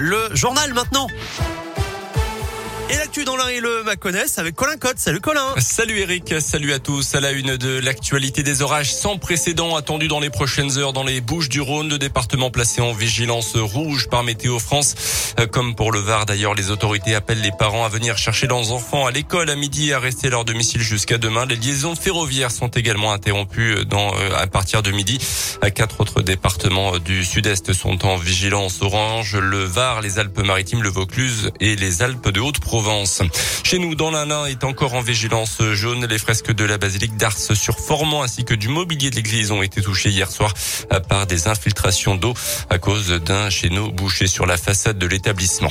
le journal maintenant. Et l'actu dans l'un et le avec Colin Cotte. Salut Colin. Salut Eric, salut à tous. À la une de l'actualité des orages sans précédent attendus dans les prochaines heures dans les Bouches du Rhône, le département placé en vigilance rouge par Météo France. Euh, comme pour le Var d'ailleurs, les autorités appellent les parents à venir chercher leurs enfants à l'école à midi et à rester leur domicile jusqu'à demain. Les liaisons ferroviaires sont également interrompues dans, euh, à partir de midi. Quatre autres départements du sud-est sont en vigilance orange. Le Var, les Alpes-Maritimes, le Vaucluse et les Alpes de Haute-Provence chez nous, dans l'Ain est encore en vigilance jaune. Les fresques de la basilique d'Ars sur Formant ainsi que du mobilier de l'église ont été touchés hier soir par des infiltrations d'eau à cause d'un chéneau bouché sur la façade de l'établissement.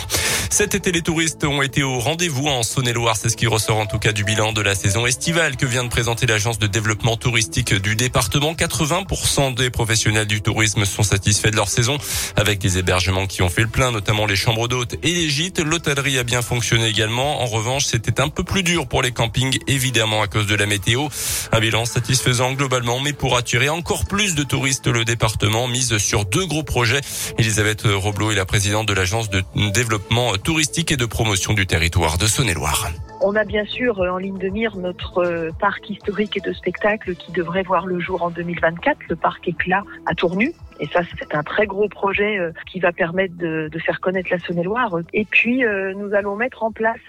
Cet été, les touristes ont été au rendez-vous en Saône-et-Loire. C'est ce qui ressort en tout cas du bilan de la saison estivale que vient de présenter l'agence de développement touristique du département. 80% des professionnels du tourisme sont satisfaits de leur saison avec des hébergements qui ont fait le plein, notamment les chambres d'hôtes et les gîtes. L'hôtellerie a bien fonctionné également. En revanche, c'était un peu plus dur pour les campings, évidemment à cause de la météo. Un bilan satisfaisant globalement, mais pour attirer encore plus de touristes, le département mise sur deux gros projets. Elisabeth Roblot est la présidente de l'agence de développement touristique et de promotion du territoire de Saône-et-Loire. On a bien sûr euh, en ligne de mire notre euh, parc historique et de spectacle qui devrait voir le jour en 2024, le parc Éclat à Tournu. Et ça, c'est un très gros projet euh, qui va permettre de, faire connaître la Saône-et-Loire. Et puis, nous allons mettre en place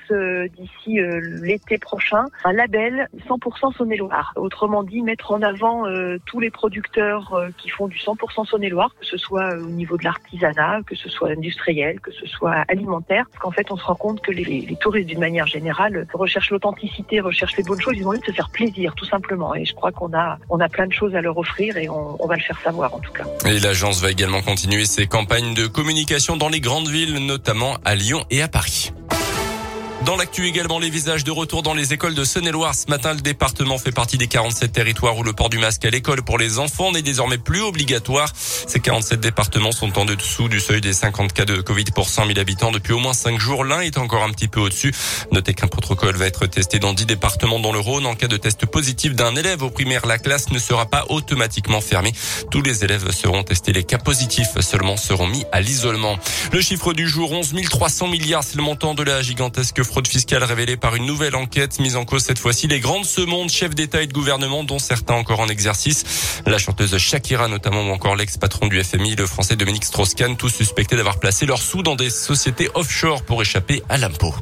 d'ici l'été prochain un label 100% Saône-et-Loire. Autrement dit, mettre en avant tous les producteurs qui font du 100% Saône-et-Loire, que ce soit au niveau de l'artisanat, que ce soit industriel, que ce soit alimentaire. Parce qu'en fait, on se rend compte que les, les touristes, d'une manière générale, recherchent l'authenticité, recherchent les bonnes choses. Ils ont envie de se faire plaisir, tout simplement. Et je crois qu'on a, on a plein de choses à leur offrir et on, on va le faire savoir, en tout cas. L'agence va également continuer ses campagnes de communication dans les grandes villes, notamment à Lyon et à Paris. Dans l'actu également, les visages de retour dans les écoles de Saône-et-Loire. Ce matin, le département fait partie des 47 territoires où le port du masque à l'école pour les enfants n'est désormais plus obligatoire. Ces 47 départements sont en dessous du seuil des 50 cas de Covid pour 100 000 habitants depuis au moins 5 jours. L'un est encore un petit peu au-dessus. Notez qu'un protocole va être testé dans 10 départements dans le Rhône. En cas de test positif d'un élève au primaire, la classe ne sera pas automatiquement fermée. Tous les élèves seront testés. Les cas positifs seulement seront mis à l'isolement. Le chiffre du jour, 11 300 milliards, c'est le montant de la gigantesque fraude fiscale révélée par une nouvelle enquête mise en cause cette fois-ci les grandes semondes, chefs d'État et de gouvernement, dont certains encore en exercice. La chanteuse Shakira notamment ou encore l'ex-patron du FMI, le français Dominique Strauss-Kahn, tous suspectés d'avoir placé leurs sous dans des sociétés offshore pour échapper à l'impôt.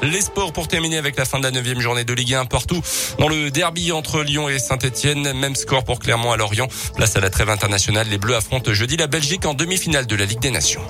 Les sports pour terminer avec la fin de la neuvième journée de Ligue 1 partout. Dans le derby entre Lyon et Saint-Etienne, même score pour Clermont à Lorient. Place à la trêve internationale, les Bleus affrontent jeudi la Belgique en demi-finale de la Ligue des Nations.